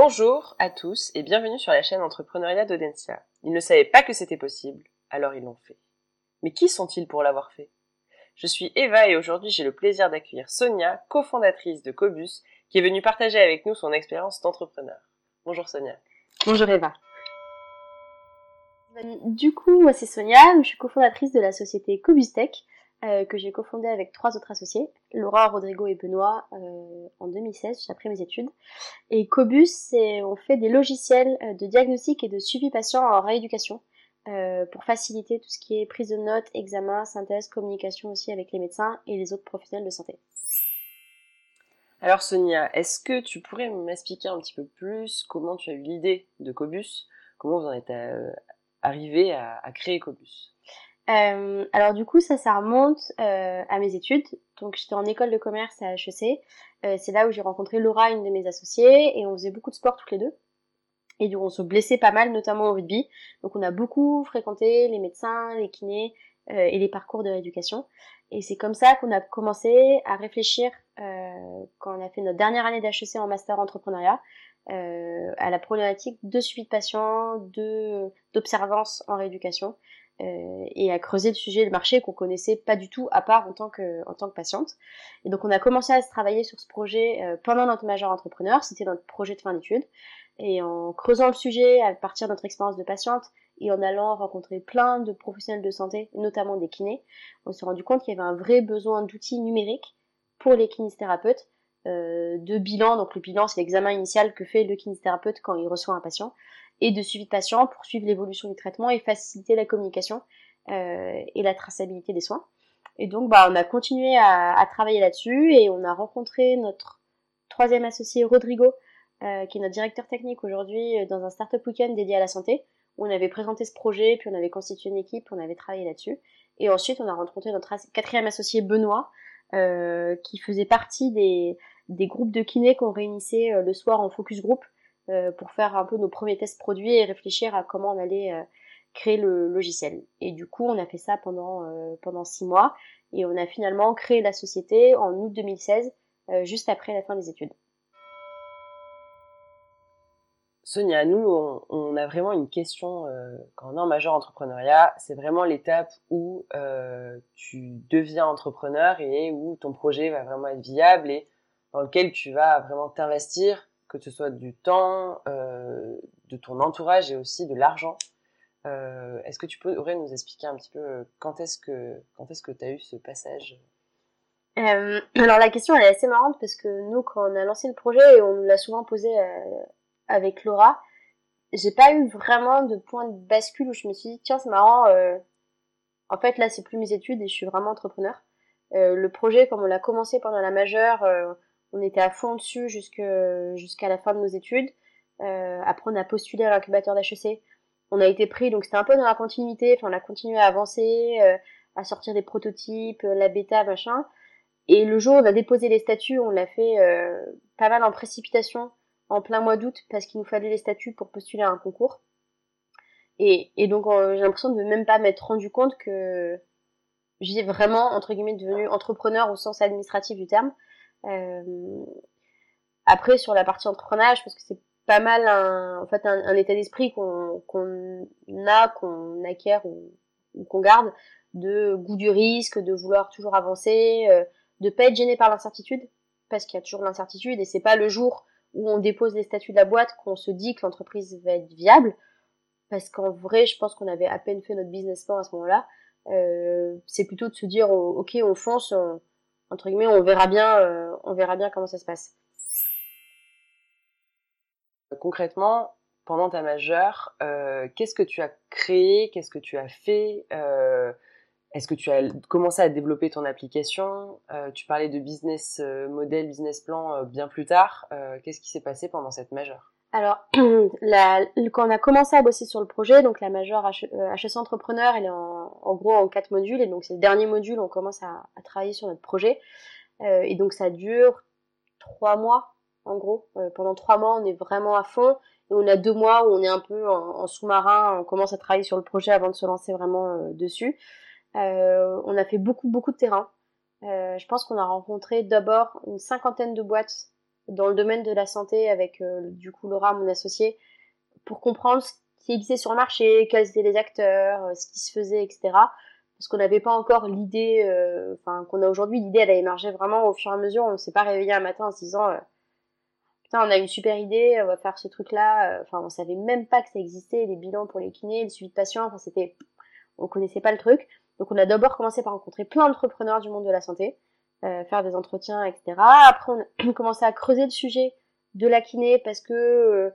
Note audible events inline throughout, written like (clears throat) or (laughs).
Bonjour à tous et bienvenue sur la chaîne Entrepreneuriat d'Audencia. Ils ne savaient pas que c'était possible, alors ils l'ont fait. Mais qui sont-ils pour l'avoir fait? Je suis Eva et aujourd'hui j'ai le plaisir d'accueillir Sonia, cofondatrice de Cobus, qui est venue partager avec nous son expérience d'entrepreneur. Bonjour Sonia. Bonjour Eva. Du coup, moi c'est Sonia, je suis cofondatrice de la société Cobus Tech, euh, que j'ai cofondé avec trois autres associés, Laura, Rodrigo et Benoît, euh, en 2016, après mes études. Et Cobus, on fait des logiciels euh, de diagnostic et de suivi patient en rééducation pour faciliter tout ce qui est prise de notes, examen, synthèse, communication aussi avec les médecins et les autres professionnels de santé. Alors Sonia, est-ce que tu pourrais m'expliquer un petit peu plus comment tu as eu l'idée de Cobus? Comment vous en êtes arrivé à créer Cobus? Euh, alors du coup, ça, ça remonte euh, à mes études. Donc j'étais en école de commerce à HEC. Euh, c'est là où j'ai rencontré Laura, une de mes associées, et on faisait beaucoup de sport toutes les deux. Et donc on se blessait pas mal, notamment au rugby. Donc on a beaucoup fréquenté les médecins, les kinés euh, et les parcours de rééducation. Et c'est comme ça qu'on a commencé à réfléchir, euh, quand on a fait notre dernière année d'HEC en master entrepreneuriat, à la problématique de suivi de patients, de d'observance en rééducation euh, et à creuser le sujet de marché qu'on connaissait pas du tout à part en tant que en tant que patiente. Et donc on a commencé à se travailler sur ce projet euh, pendant notre major entrepreneur, c'était notre projet de fin d'études. Et en creusant le sujet à partir de notre expérience de patiente et en allant rencontrer plein de professionnels de santé, notamment des kinés, on s'est rendu compte qu'il y avait un vrai besoin d'outils numériques pour les kinésithérapeutes, euh, de bilan. Donc le bilan, c'est l'examen initial que fait le kinésithérapeute quand il reçoit un patient et de suivi de patient pour suivre l'évolution du traitement et faciliter la communication euh, et la traçabilité des soins. Et donc, bah, on a continué à, travailler là-dessus et on a rencontré notre troisième associé Rodrigo, euh, qui est notre directeur technique aujourd'hui euh, dans un startup week-end dédié à la santé, on avait présenté ce projet, puis on avait constitué une équipe, on avait travaillé là-dessus. Et ensuite, on a rencontré notre quatrième associé Benoît, qui faisait partie des, des groupes de kinés qu'on réunissait le soir en focus group euh, pour faire un peu nos premiers tests produits et réfléchir à comment on allait euh, créer le logiciel. Et du coup, on a fait ça pendant euh, pendant six mois et on a finalement créé la société en août 2016, juste après la fin des études. Sonia, nous, on, a vraiment une question quand on est en major entrepreneuriat. C'est vraiment l'étape où tu deviens entrepreneur et où ton projet va vraiment être viable et dans lequel tu vas vraiment t'investir que ce soit du temps, euh, de ton entourage et aussi de l'argent. Euh, est-ce que tu pourrais nous expliquer un petit peu euh, quand est-ce que quand que tu as eu ce passage? Alors la question elle est assez marrante parce que nous quand on a lancé le projet et on nous l'a souvent posé avec Laura, j'ai pas eu vraiment de point de bascule où je me suis dit tiens c'est marrant en fait là c'est plus mes études et je suis vraiment entrepreneur. le projet comme on l'a commencé pendant la majeure on était à fond dessus jusqu'à la fin de nos études. Euh, après, on a postulé à l'incubateur d'HEC. On a été pris, donc c'était un peu dans la continuité. Enfin, on a continué à avancer, euh, à sortir des prototypes, euh, la bêta, machin. Et le jour où on a déposé les statuts, on l'a fait pas mal en précipitation, en plein mois d'août, parce qu'il nous fallait les statuts pour postuler à un concours. Et, et donc, j'ai l'impression de même pas m'être rendu compte que j'ai vraiment, entre guillemets, devenu entrepreneur au sens administratif du terme. Euh, après, sur la partie entrepreneuriat, je pense que c'est pas mal un, en fait, un, état d'esprit qu'on qu'on a, qu'on acquiert ou, qu'on garde, de goût du risque, de vouloir toujours avancer, euh, de pas être gêné par l'incertitude, parce qu'il y a toujours l'incertitude et c'est pas le jour où on dépose les statuts de la boîte qu'on se dit que l'entreprise va être viable, parce qu'en vrai, je pense qu'on avait à peine fait notre business plan à ce moment-là. Euh, c'est plutôt de se dire, oh, ok, on fonce, on, entre guillemets, on verra bien, euh, on verra bien comment ça se passe. Concrètement, pendant ta majeure, euh, qu'est-ce que tu as créé, qu'est-ce que tu as fait? Euh, Est-ce que tu as commencé à développer ton application? Tu parlais de business model, business plan bien plus tard. qu'est-ce qui s'est passé pendant cette majeure? Alors, (clears throat) la, quand on a commencé à bosser sur le projet, donc la majeure HEC euh, Entrepreneur, elle est en, en, gros en quatre modules, et donc c'est le dernier module, on commence à, à travailler sur notre projet. Euh, et donc ça dure trois mois, en gros. Euh, pendant trois mois, on est vraiment à fond, et on a deux mois où on est un peu en, sous-marin, on commence à travailler sur le projet avant de se lancer vraiment euh, dessus. on a fait beaucoup, beaucoup de terrain. je pense qu'on a rencontré d'abord une cinquantaine de boîtes dans le domaine de la santé avec du coup Laura, mon associée, pour comprendre ce qui existait sur le marché, quels étaient les acteurs, ce qui se faisait, etc. Parce qu'on n'avait pas encore l'idée, enfin qu'on a aujourd'hui. L'idée, elle a émergé vraiment au fur et à mesure. On ne s'est pas réveillé un matin en se disant putain, on a une super idée, on va faire ce truc-là. Enfin, on savait même pas que ça existait, les bilans pour les kinés, le suivi de patients. Enfin, c'était, on connaissait pas le truc. Donc, on a d'abord commencé par rencontrer plein d'entrepreneurs du monde de la santé, euh, faire des entretiens, etc. Après, on a (clears throat) commencé à creuser le sujet de la kiné parce que, euh,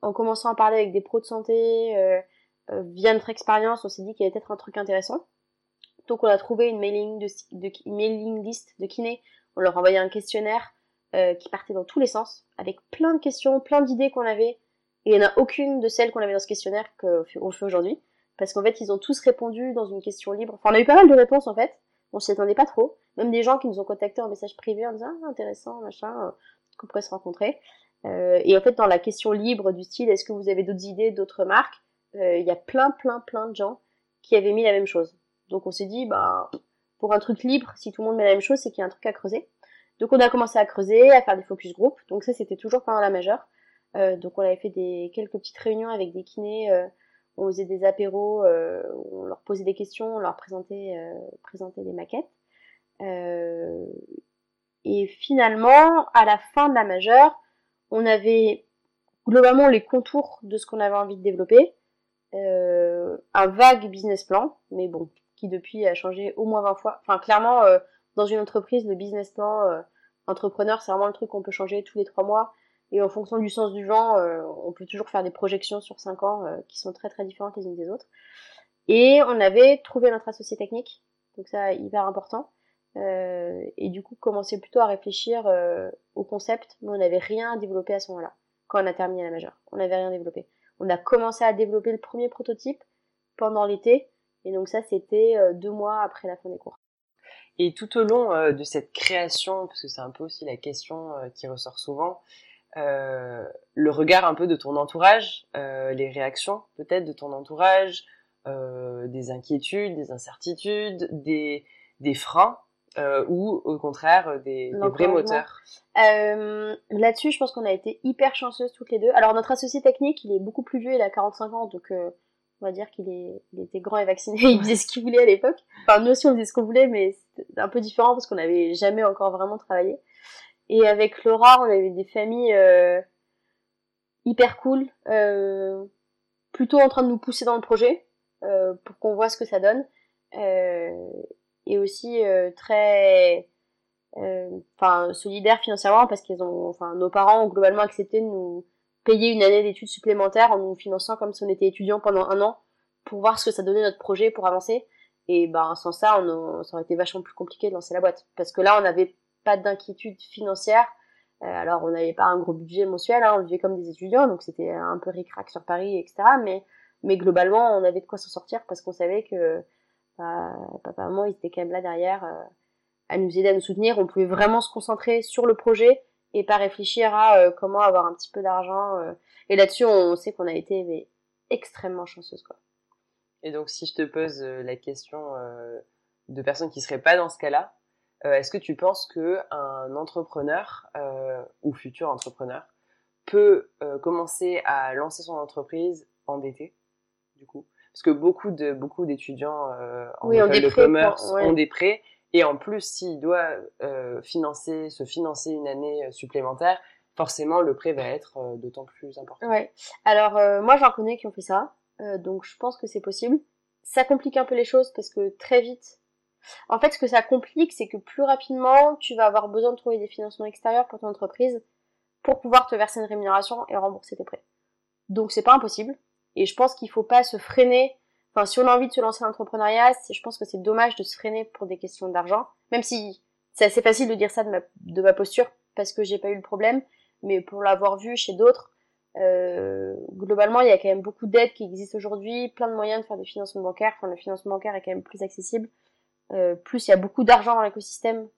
en commençant à parler avec des pros de santé, euh, via notre expérience, on s'est dit qu'il y avait peut-être un truc intéressant. Donc, on a trouvé une mailing, de, de, mailing list de kiné. On leur envoyait un questionnaire qui partait dans tous les sens, avec plein de questions, plein d'idées qu'on avait, et il n'y en a aucune de celles qu'on avait dans ce questionnaire qu'on fait aujourd'hui, parce qu'en fait, ils ont tous répondu dans une question libre. Enfin, on a eu pas mal de réponses, en fait, on s'y attendait pas trop, même des gens qui nous ont contactés en message privé en disant ah, intéressant, machin, euh, qu'on pourrait se rencontrer. Euh, et en fait, dans la question libre du style, est-ce que vous avez d'autres idées, d'autres marques, euh, il y a plein, plein, plein de gens qui avaient mis la même chose. Donc on s'est dit, bah, pour un truc libre, si tout le monde met la même chose, c'est qu'il y a un truc à creuser. Donc on a commencé à creuser, à faire des focus group. Donc ça c'était toujours pendant la majeure. Donc on avait fait des quelques petites réunions avec des kinés. Euh, on faisait des apéros, euh, on leur posait des questions, on leur présentait, présentait des maquettes. et finalement, à la fin de la majeure, on avait globalement les contours de ce qu'on avait envie de développer, un vague business plan, mais bon, qui depuis a changé au moins 20 fois. Enfin, clairement, dans une entreprise, le business plan euh, entrepreneur, c'est vraiment le truc qu'on peut changer tous les trois mois. Et en fonction du sens du vent, euh, on peut toujours faire des projections sur cinq ans euh, qui sont très très différentes les unes des autres. Et on avait trouvé notre associé technique, donc ça hyper important. et du coup, commencer plutôt à réfléchir au concept, mais on n'avait rien développé à ce moment-là, quand on a terminé la majeure. On n'avait rien développé. On a commencé à développer le premier prototype pendant l'été, et donc ça, c'était deux mois après la fin des cours. Et tout au long euh, de cette création, parce que c'est un peu aussi la question euh, qui ressort souvent, euh, le regard un peu de ton entourage, les réactions peut-être de ton entourage, des inquiétudes, des incertitudes, des, des freins, ou au contraire des, des vrais moteurs euh, Là-dessus, je pense qu'on a été hyper chanceuses toutes les deux. Alors notre associé technique, il est beaucoup plus vieux, il a 45 ans, donc on va dire qu'il était grand et vacciné, (laughs) il faisait ce qu'il voulait à l'époque. Enfin, nous aussi on faisait ce qu'on voulait, mais c'était un peu différent parce qu'on n'avait jamais encore vraiment travaillé. Et avec Laura, on avait des familles euh, hyper cool, euh, plutôt en train de nous pousser dans le projet euh, pour qu'on voit ce que ça donne, et aussi très, enfin, solidaires financièrement parce qu'ils ont, enfin, nos parents ont globalement accepté de nous payer une année d'études supplémentaires en nous finançant comme si on était étudiant pendant un an pour voir ce que ça donnait notre projet pour avancer. Et ben sans ça, on, ça aurait été vachement plus compliqué de lancer la boîte parce que là, on n'avait pas d'inquiétude financière. Euh, alors on n'avait pas un gros budget mensuel, hein, on vivait comme des étudiants, donc c'était un peu ric-rac sur Paris, etc. Mais mais globalement, on avait de quoi s'en sortir parce qu'on savait que bah, papa maman, ils étaient quand même là derrière euh, à nous aider, à nous soutenir. On pouvait vraiment se concentrer sur le projet et pas réfléchir à euh, comment avoir un petit peu d'argent. Euh. Et là-dessus, on sait qu'on a été extrêmement chanceuse. Et donc, si je te pose la question de personnes qui seraient pas dans ce cas-là, est-ce que tu penses que un entrepreneur ou futur entrepreneur peut commencer à lancer son entreprise endetté, du coup? Parce que beaucoup de beaucoup d'étudiants en école de commerce ont des prêts et en plus, s'il doit euh, financer, se financer une année euh, supplémentaire, forcément le prêt va être euh, d'autant plus important. Ouais. Alors moi j'en connais qui ont fait ça, donc je pense que c'est possible. Ça complique un peu les choses parce que très vite, en fait ce que ça complique, c'est que plus rapidement tu vas avoir besoin de trouver des financements extérieurs pour ton entreprise pour pouvoir te verser une rémunération et rembourser tes prêts. Donc c'est pas impossible. Et je pense qu'il faut pas se freiner Enfin, si on a envie de se lancer en l'entrepreneuriat, je pense que c'est dommage de se freiner pour des questions d'argent. Même si c'est assez facile de dire ça de ma, de ma posture parce que j'ai pas eu le problème, mais pour l'avoir vu chez d'autres, euh, globalement, il y a quand même beaucoup d'aides qui existent aujourd'hui, plein de moyens de faire des financements bancaires. Enfin, le financement bancaire est quand même plus accessible. Euh, plus il y a beaucoup d'argent dans l'écosystème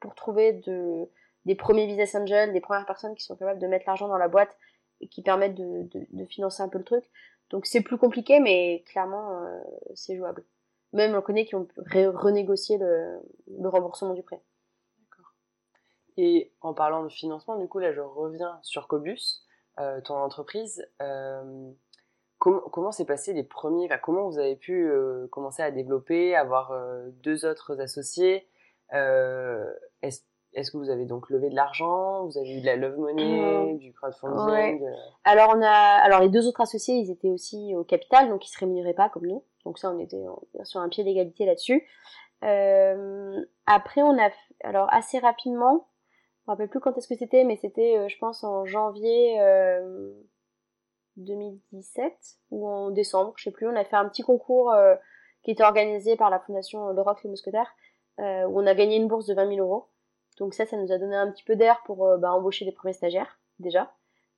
pour trouver de, des premiers business angels, des premières personnes qui sont capables de mettre l'argent dans la boîte et qui permettent de, financer un peu le truc. Donc c'est plus compliqué, mais clairement, euh, c'est jouable. Même on connaît qui ont renégocié le, remboursement du prêt. D'accord. Et en parlant de financement, du coup, là, je reviens sur Cobus, euh, ton entreprise. Comment comment s'est passé les premiers, enfin, comment vous avez pu euh, commencer à développer, avoir euh, deux autres associés euh, Est-ce que vous avez donc levé de l'argent Vous avez eu de la love money, du crowdfunding ouais. Alors on a, alors les deux autres associés, ils étaient aussi au capital, donc ils se rémunéraient pas comme nous. Donc ça, on était sur un pied d'égalité là-dessus. Après, on a, alors assez rapidement, je me rappelle plus quand est-ce que c'était, mais c'était, je pense, en janvier 2017 ou en décembre, je sais plus. On a fait un petit concours euh, qui était organisé par la fondation Le Rock les Mousquetaires, euh, où on a gagné une bourse de 20 000 euros. Donc ça, ça nous a donné un petit peu d'air pour euh, bah, embaucher des premiers stagiaires déjà.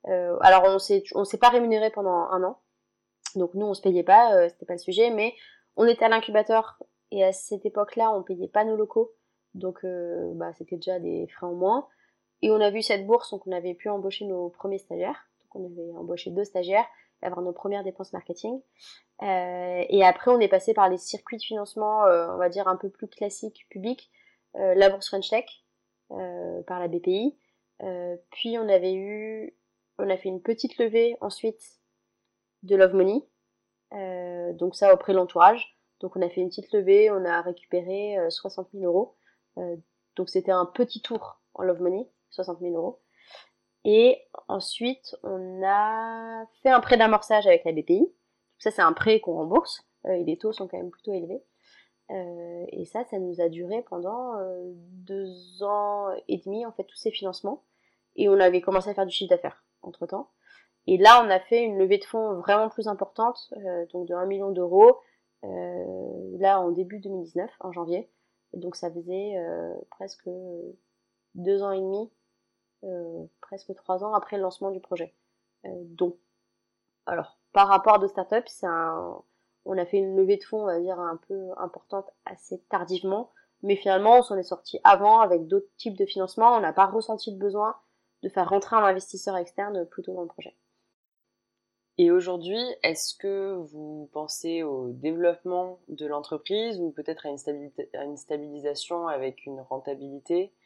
Euh, alors on s'est on s'est pas rémunéré pendant un an, donc nous on se payait pas, euh, c'était pas le sujet, mais on était à l'incubateur et à cette époque-là on payait pas nos locaux, donc bah c'était déjà des frais en moins. Et on a vu cette bourse, donc on avait pu embaucher nos premiers stagiaires, on avait embauché deux stagiaires, avoir nos premières dépenses marketing. Euh, et après on est passé par les circuits de financement, euh, on va dire un peu plus classiques, publics, euh, la bourse French Tech par la BPI. Puis on avait eu, on a fait une petite levée ensuite de Love Money, donc ça auprès de l'entourage. Donc on a fait une petite levée, on a récupéré euh, 60 000 euros. Donc c'était un petit tour en Love Money, 60 000 euros. Et ensuite on a fait un prêt d'amorçage avec la BPI. Ça c'est un prêt qu'on rembourse, euh, et les taux sont quand même plutôt élevés. Euh, et ça, ça nous a duré pendant euh, deux ans et demi, en fait, tous ces financements. Et on avait commencé à faire du chiffre d'affaires entre temps. Et là, on a fait une levée de fonds vraiment plus importante, donc de 1 million d'euros, là en début 2019, en janvier. Donc ça faisait presque deux ans et demi, presque trois ans après le lancement du projet. Euh, donc, alors, par rapport c'est un, on a fait une levée de fonds, on va dire, un peu importante assez tardivement, mais finalement, on s'en est sorti avant avec d'autres types de financement. On n'a pas ressenti le besoin de faire rentrer un investisseur externe plutôt dans le projet. Et aujourd'hui, est-ce que vous pensez au développement de l'entreprise ou peut-être à une, stabilisation avec une rentabilité Euh,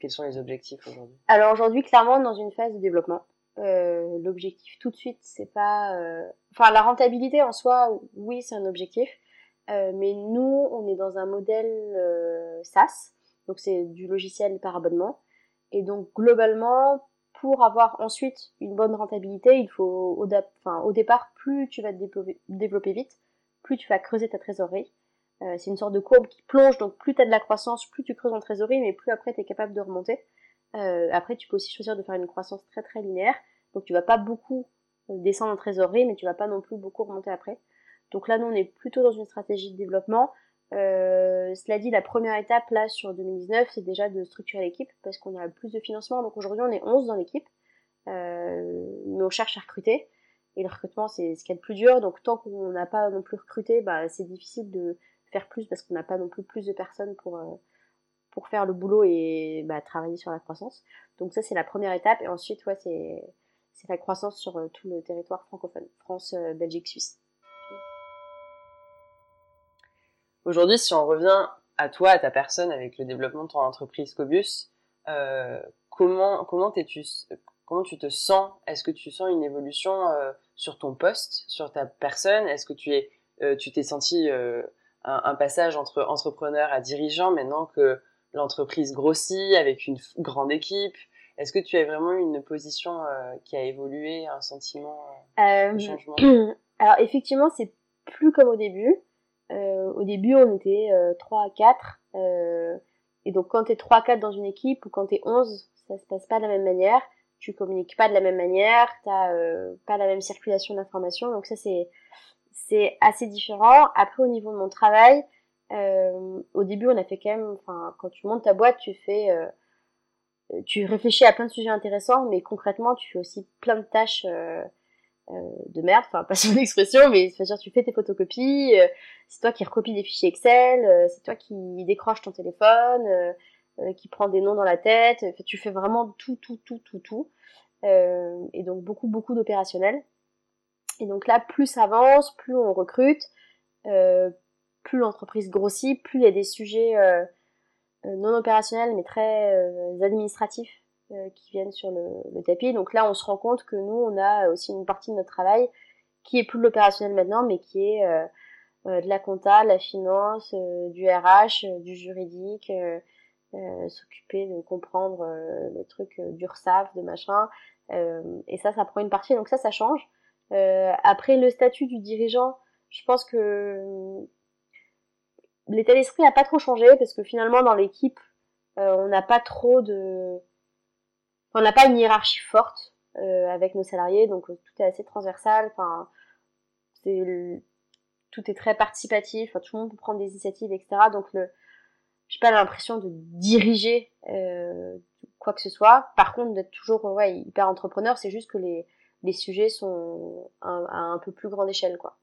Quels sont les objectifs aujourd'hui? Alors aujourd'hui, clairement, dans une phase de développement. Euh, L'objectif tout de suite, c'est pas. euh, Enfin, la rentabilité en soi, oui, c'est un objectif. Euh, mais nous, on est dans un modèle euh, SaaS, donc c'est du logiciel par abonnement. Et donc globalement, pour avoir ensuite une bonne rentabilité, il faut au, enfin, au départ, plus tu vas te développer vite, plus tu vas creuser ta trésorerie. Euh, c'est une sorte de courbe qui plonge, donc plus tu as de la croissance, plus tu creuses en trésorerie, mais plus après tu es capable de remonter. Euh, après, tu peux aussi choisir de faire une croissance très très linéaire, donc tu vas pas beaucoup euh, descendre en trésorerie, mais tu vas pas non plus beaucoup remonter après. Donc là, nous, on est plutôt dans une stratégie de développement. Euh, cela dit, la première étape là sur 2019, c'est déjà de structurer l'équipe parce qu'on a plus de financement. Donc aujourd'hui, on est 11 dans l'équipe, euh, mais on cherche à recruter. Et le recrutement, c'est ce qu'il y a de plus dur. Donc tant qu'on n'a pas non plus recruté, bah, c'est difficile de faire plus parce qu'on n'a pas non plus plus de personnes pour, euh, pour faire le boulot et bah, travailler sur la croissance. Donc ça, c'est la première étape. Et ensuite, ouais, c'est la croissance sur euh, tout le territoire francophone, France, euh, Belgique, Suisse. Aujourd'hui, si on revient à toi, à ta personne, avec le développement de ton entreprise Cobus, euh, comment comment t'es-tu comment tu te sens? Est-ce que tu sens une évolution sur ton poste, sur ta personne? Est-ce que tu es tu t'es senti un, un passage entre entrepreneur à dirigeant maintenant que l'entreprise grossit avec une grande équipe Est-ce que tu as vraiment une position euh, qui a évolué, un sentiment Euh, de changement? (clears throat) alors effectivement, c'est plus comme au début. Euh, au début, on était euh, 3 à 4. euh, et donc quand t'es 3 à 4 dans une équipe ou quand t'es 11, ça se passe pas de la même manière. Tu communiques pas de la même manière, t'as euh, pas la même circulation d'informations. Donc ça, c'est c'est assez différent. Après, au niveau de mon travail, euh, au début, on a fait quand même... Enfin, quand tu montes ta boîte, tu fais... euh, tu réfléchis à plein de sujets intéressants, mais concrètement, tu fais aussi plein de tâches... euh, euh, de merde, enfin (laughs) pas sur l'expression, mais c'est-à-dire tu fais tes photocopies, c'est toi qui recopies des fichiers Excel, c'est toi qui décroche ton téléphone, qui prend des noms dans la tête, tu fais vraiment tout, tout, tout, tout, tout, et donc beaucoup, beaucoup d'opérationnel. Et donc là, plus ça avance, plus on recrute, euh, plus l'entreprise grossit, plus il y a des sujets euh, non opérationnels mais très administratifs qui viennent sur le, le, tapis. Donc là, on se rend compte que nous, on a aussi une partie de notre travail qui est plus de l'opérationnel maintenant, mais qui est de la compta, la finance, du RH, du juridique, s'occuper de comprendre les trucs d'URSAF, de machin. et ça, ça prend une partie. Donc ça, ça change. Après, le statut du dirigeant, je pense que l'état d'esprit a pas trop changé parce que finalement dans l'équipe euh, on n'a pas trop de on n'a pas une hiérarchie forte euh, avec nos salariés. Donc euh, tout est assez transversal. Enfin c'est tout est très participatif. Enfin, tout le monde peut prendre des initiatives etc donc le j'ai pas l'impression de diriger quoi que ce soit. Par contre d'être toujours ouais hyper entrepreneur c'est juste que les les sujets sont à un peu plus grande échelle quoi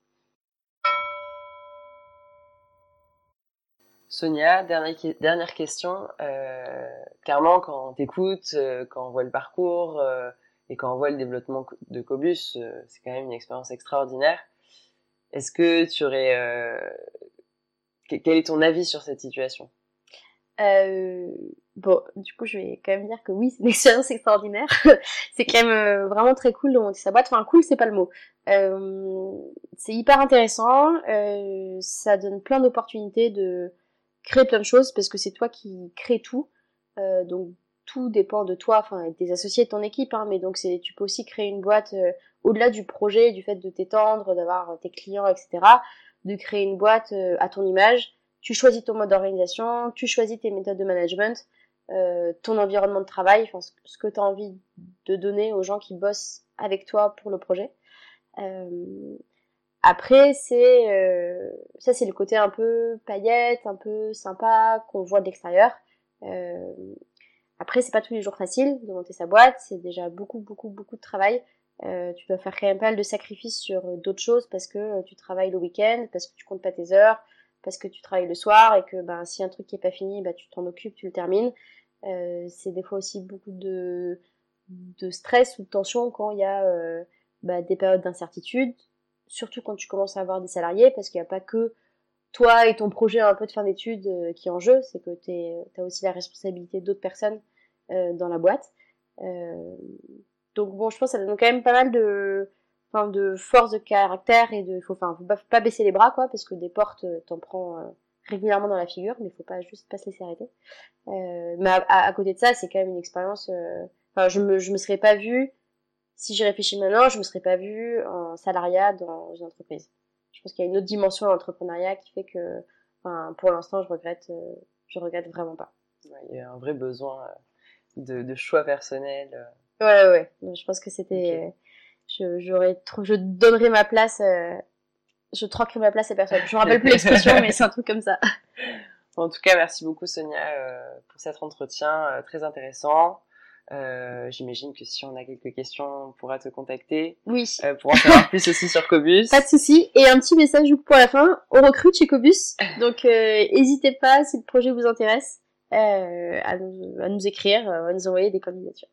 Sonia, dernière, question. Euh, clairement, quand on t'écoute, euh, quand on voit le parcours euh, et quand on voit le développement de Cobus, c'est quand même une expérience extraordinaire. Est-ce que tu aurais... quel est ton avis sur cette situation? Bon, du coup, je vais quand même dire que oui, c'est une (laughs) expérience extraordinaire. (laughs) c'est quand même vraiment très cool de monter sa boîte. Enfin, cool, c'est pas le mot. c'est hyper intéressant. ça donne plein d'opportunités de créer plein de choses parce que c'est toi qui crée tout. Euh, donc tout dépend de toi, enfin des associés de ton équipe, hein, mais donc c'est tu peux aussi créer une boîte euh, au-delà du projet, du fait de t'étendre, d'avoir tes clients, etc. De créer une boîte euh, à ton image. Tu choisis ton mode d'organisation, tu choisis tes méthodes de management, ton environnement de travail, enfin ce que tu as envie de donner aux gens qui bossent avec toi pour le projet. Après, c'est euh, ça, c'est le côté un peu paillette, un peu sympa qu'on voit de l'extérieur. Euh, après, c'est pas tous les jours facile de monter sa boîte. C'est déjà beaucoup, beaucoup, beaucoup de travail. Euh, tu dois faire quand même pas mal de sacrifices sur d'autres choses parce que tu travailles le week-end, parce que tu comptes pas tes heures, parce que tu travailles le soir et que ben si un truc qui est pas fini, bah tu t'en occupes, tu le termines. c'est des fois aussi beaucoup de de stress ou de tension quand il y a bah, des périodes d'incertitude, surtout quand tu commences à avoir des salariés, parce qu'il n'y a pas que toi et ton projet un peu de fin d'études euh, qui est en jeu, c'est que tu as aussi la responsabilité d'autres personnes euh, dans la boîte. Euh, donc bon, je pense que ça donne quand même pas mal de, enfin, de force de caractère et de, faut, enfin, faut pas, baisser les bras quoi, parce que des portes, t'en prends régulièrement dans la figure, mais faut pas juste pas se laisser arrêter. mais à, côté de ça, c'est quand même une expérience. Enfin, je me, je me serais pas vue si j'y réfléchis maintenant, je me serais pas vue en salariat dans une entreprise. Je pense qu'il y a une autre dimension à l'entrepreneuriat qui fait que, enfin, pour l'instant, je regrette, euh, je regrette vraiment pas. il y a un vrai besoin euh, de, de choix personnel. Euh. Ouais, ouais, ouais. Je pense que c'était, je, j'aurais trop, je donnerais ma place, je troquerais ma place à personne. Je me rappelle plus l'expression, mais c'est un truc comme ça. (laughs) En tout cas, merci beaucoup Sonia pour cet entretien très intéressant. Euh, J'imagine que si on a quelques questions, on pourra te contacter. Oui. Euh, pour en savoir plus aussi sur Cobus. Pas de souci. Et un petit message pour la fin. On recrute chez Cobus. Donc, euh, n'hésitez pas, si le projet vous intéresse, euh, à, nous, à nous écrire, à nous envoyer des candidatures.